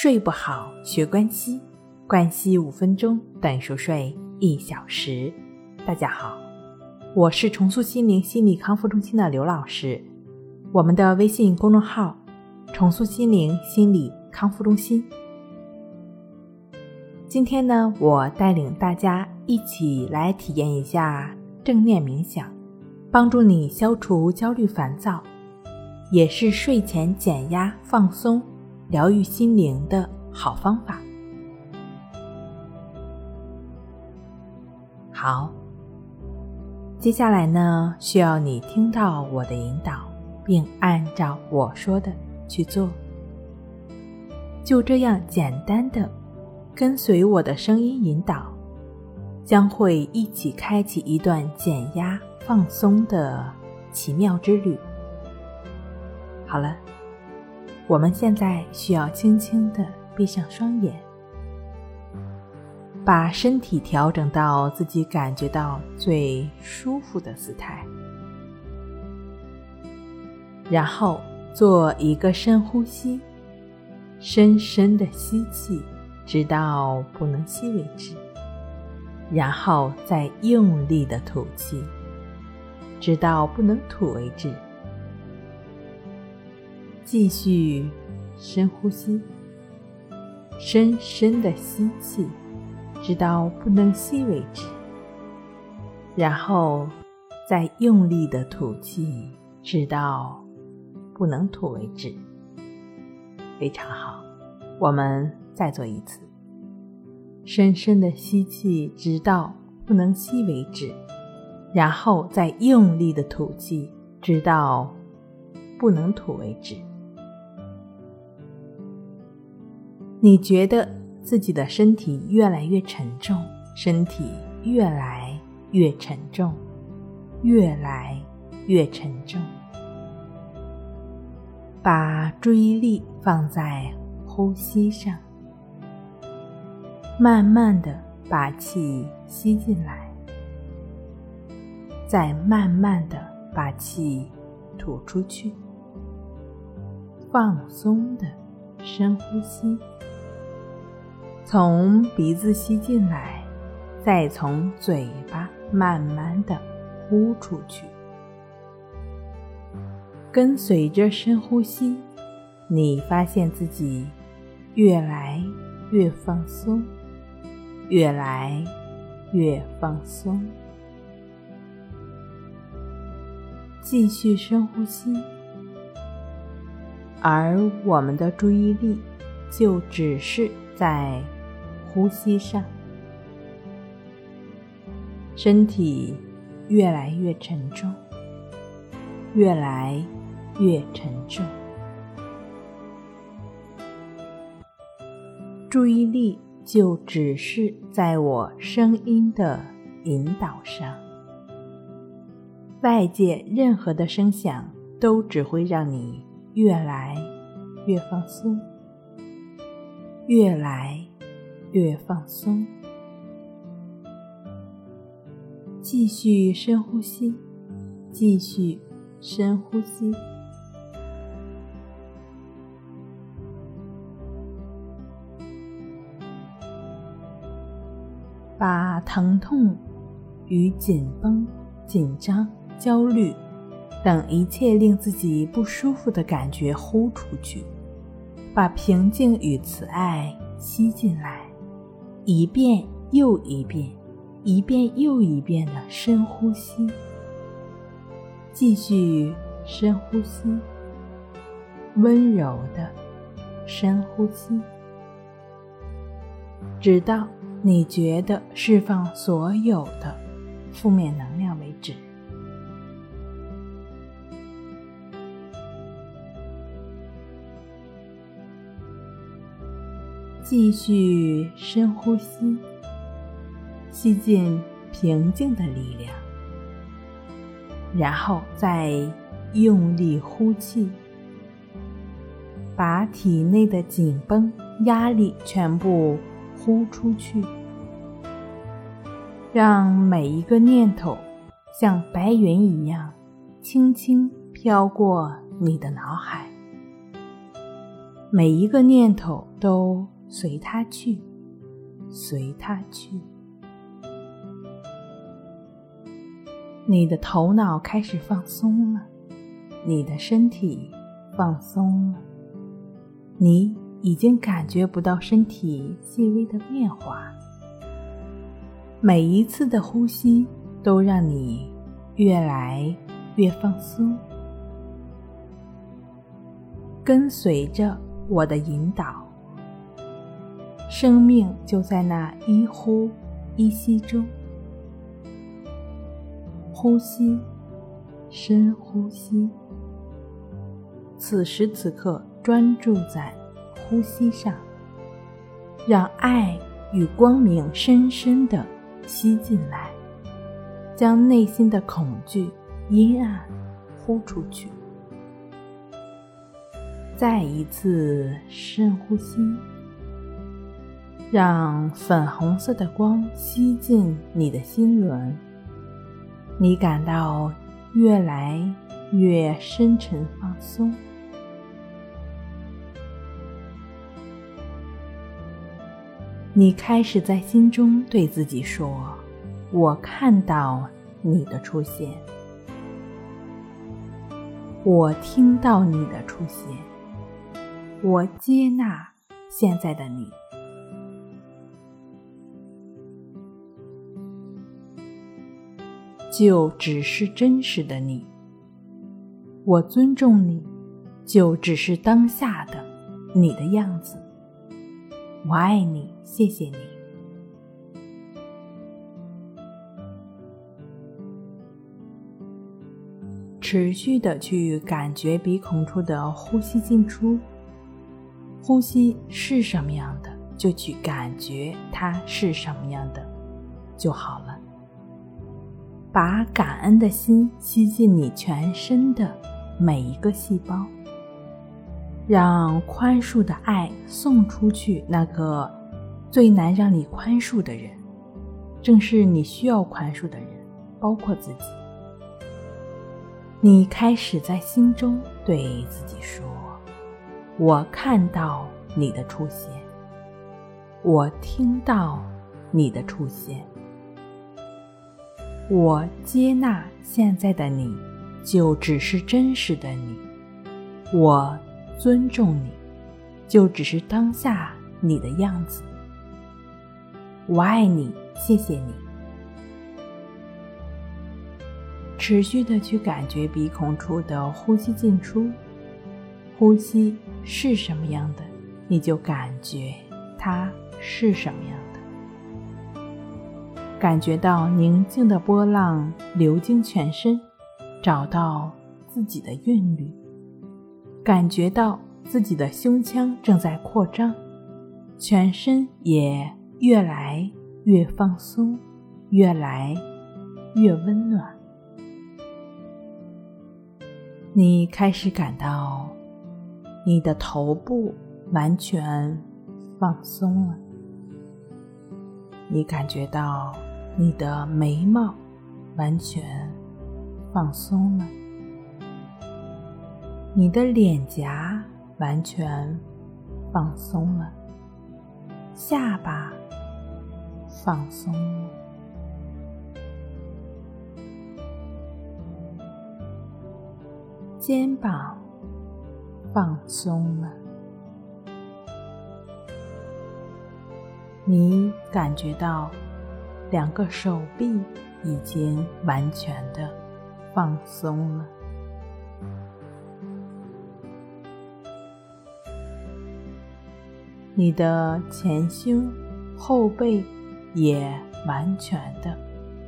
睡不好，学关西，关西五分钟等于熟睡一小时。大家好，我是重塑心灵心理康复中心的刘老师。我们的微信公众号“重塑心灵心理康复中心”。今天呢，我带领大家一起来体验一下正念冥想，帮助你消除焦虑烦躁，也是睡前减压放松。疗愈心灵的好方法。好，接下来呢，需要你听到我的引导，并按照我说的去做。就这样简单的跟随我的声音引导，将会一起开启一段减压放松的奇妙之旅。好了。我们现在需要轻轻的闭上双眼，把身体调整到自己感觉到最舒服的姿态，然后做一个深呼吸，深深的吸气，直到不能吸为止，然后再用力的吐气，直到不能吐为止。继续深呼吸，深深的吸气，直到不能吸为止，然后再用力的吐气，直到不能吐为止。非常好，我们再做一次，深深的吸气，直到不能吸为止，然后再用力的吐气，直到不能吐为止。你觉得自己的身体越来越沉重，身体越来越沉重，越来越沉重。把注意力放在呼吸上，慢慢的把气吸进来，再慢慢的把气吐出去，放松的深呼吸。从鼻子吸进来，再从嘴巴慢慢的呼出去。跟随着深呼吸，你发现自己越来越放松，越来越放松。继续深呼吸，而我们的注意力就只是在。呼吸上，身体越来越沉重，越来越沉重。注意力就只是在我声音的引导上，外界任何的声响都只会让你越来越放松，越来。越放松，继续深呼吸，继续深呼吸，把疼痛与紧绷、紧张、焦虑等一切令自己不舒服的感觉呼出去，把平静与慈爱吸进来。一遍又一遍，一遍又一遍的深呼吸，继续深呼吸，温柔的深呼吸，直到你觉得释放所有的负面能继续深呼吸，吸进平静的力量，然后再用力呼气，把体内的紧绷、压力全部呼出去，让每一个念头像白云一样轻轻飘过你的脑海。每一个念头都随它去，随它去。你的头脑开始放松了，你的身体放松了，你已经感觉不到身体细微的变化。每一次的呼吸都让你越来越放松，跟随着我的引导，生命就在那一呼一吸中。呼吸，深呼吸。此时此刻，专注在呼吸上，让爱与光明深深的吸进来，将内心的恐惧、阴暗呼出去。再一次深呼吸，让粉红色的光吸进你的心轮。你感到越来越深沉放松，你开始在心中对自己说：“我看到你的出现，我听到你的出现，我接纳现在的你。”就只是真实的你，我尊重你，就只是当下的你的样子。我爱你，谢谢你。持续的去感觉鼻孔处的呼吸进出，呼吸是什么样的，就去感觉它是什么样的就好了。把感恩的心吸进你全身的每一个细胞，让宽恕的爱送出去。那个最难让你宽恕的人，正是你需要宽恕的人，包括自己。你开始在心中对自己说：“我看到你的出现，我听到你的出现。”我接纳现在的你，就只是真实的你；我尊重你，就只是当下你的样子。我爱你，谢谢你。持续的去感觉鼻孔处的呼吸进出，呼吸是什么样的，你就感觉它是什么样。感觉到宁静的波浪流经全身，找到自己的韵律。感觉到自己的胸腔正在扩张，全身也越来越放松，越来越温暖。你开始感到你的头部完全放松了，你感觉到。你的眉毛完全放松了，你的脸颊完全放松了，下巴放松了，肩膀放松了，你感觉到。两个手臂已经完全的放松了，你的前胸、后背也完全的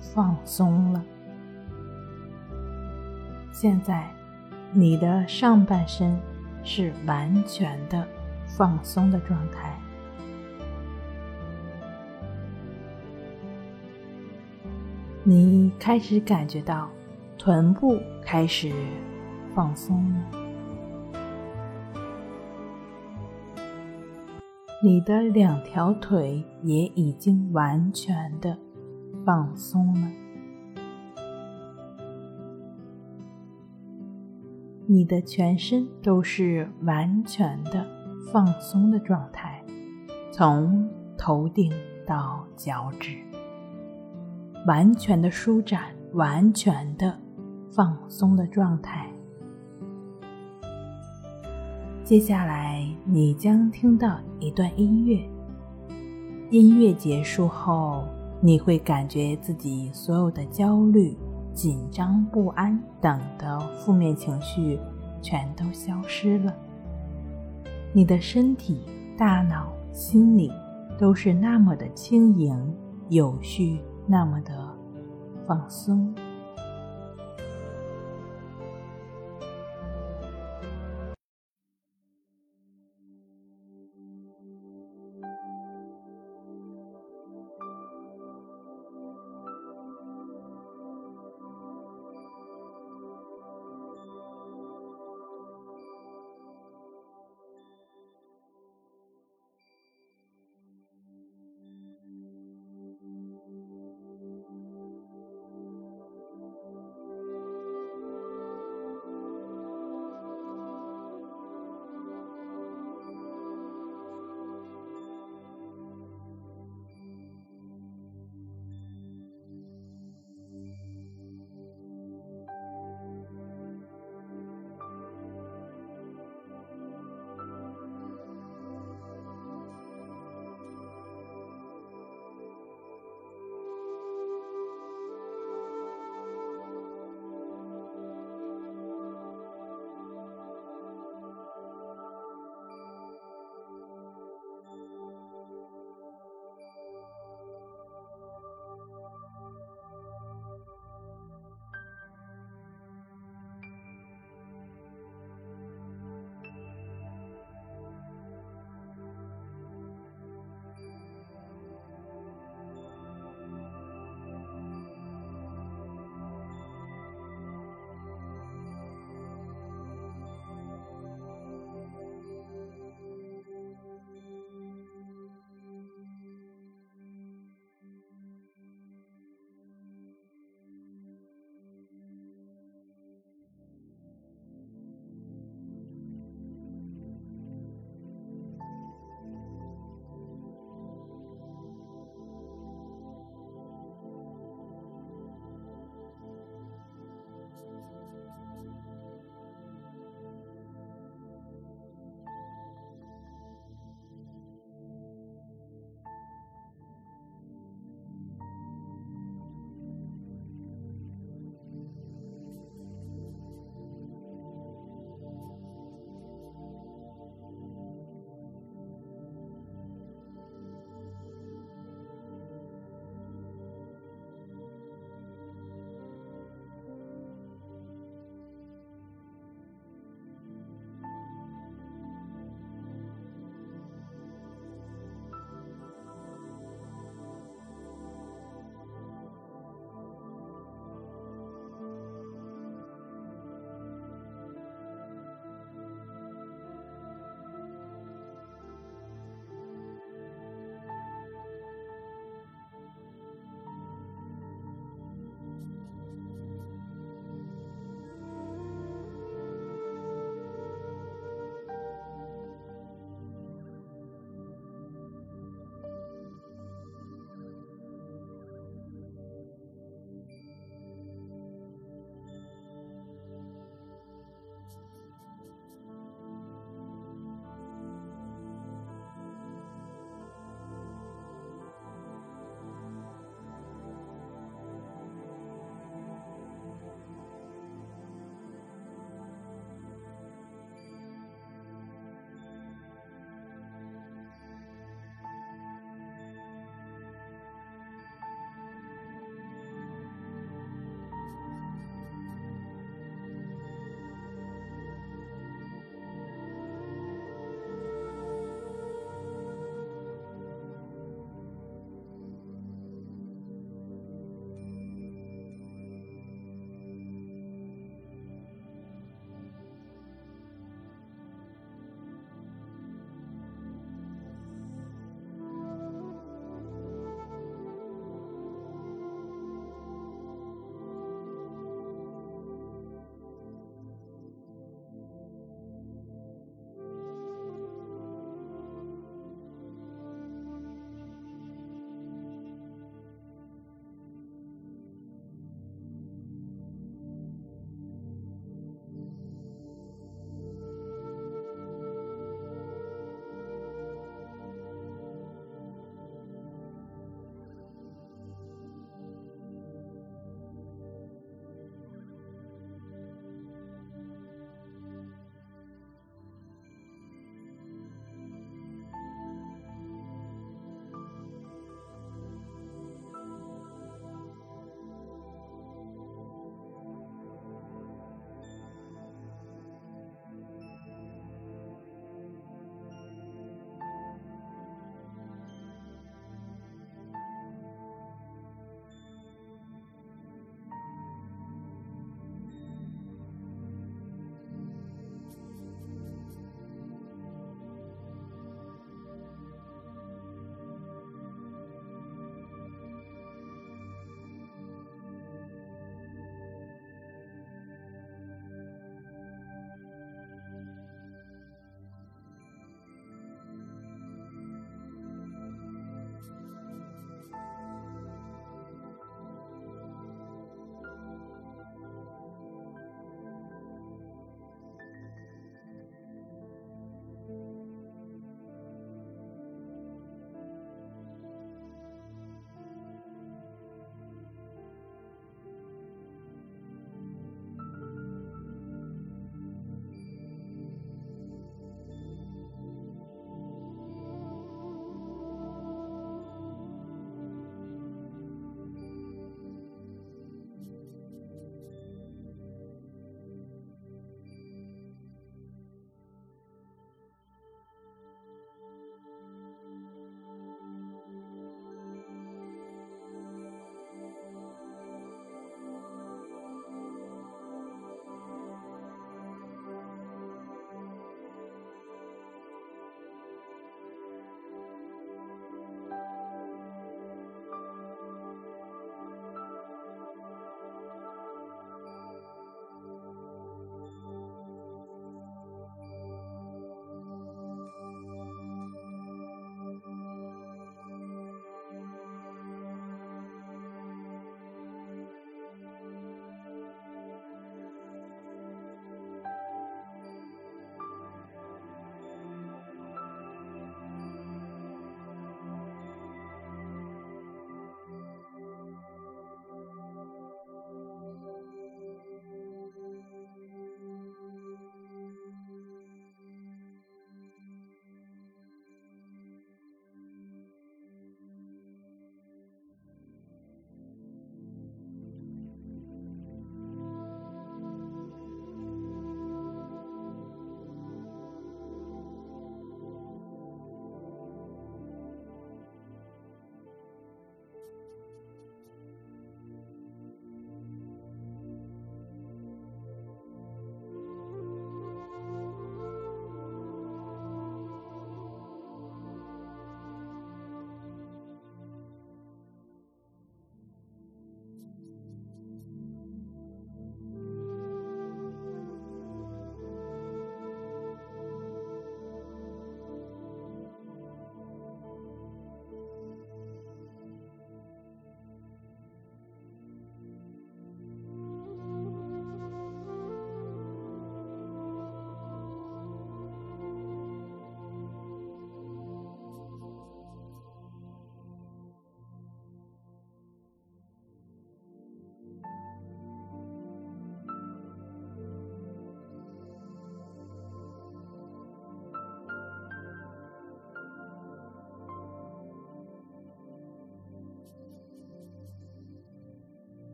放松了。现在，你的上半身是完全的放松的状态。你开始感觉到臀部开始放松了，你的两条腿也已经完全的放松了，你的全身都是完全的放松的状态，从头顶到脚趾，完全的舒展，完全的放松的状态。接下来，你将听到一段音乐。音乐结束后，你会感觉自己所有的焦虑、紧张、不安等的负面情绪全都消失了。你的身体、大脑、心理都是那么的轻盈、有序，那么的放松。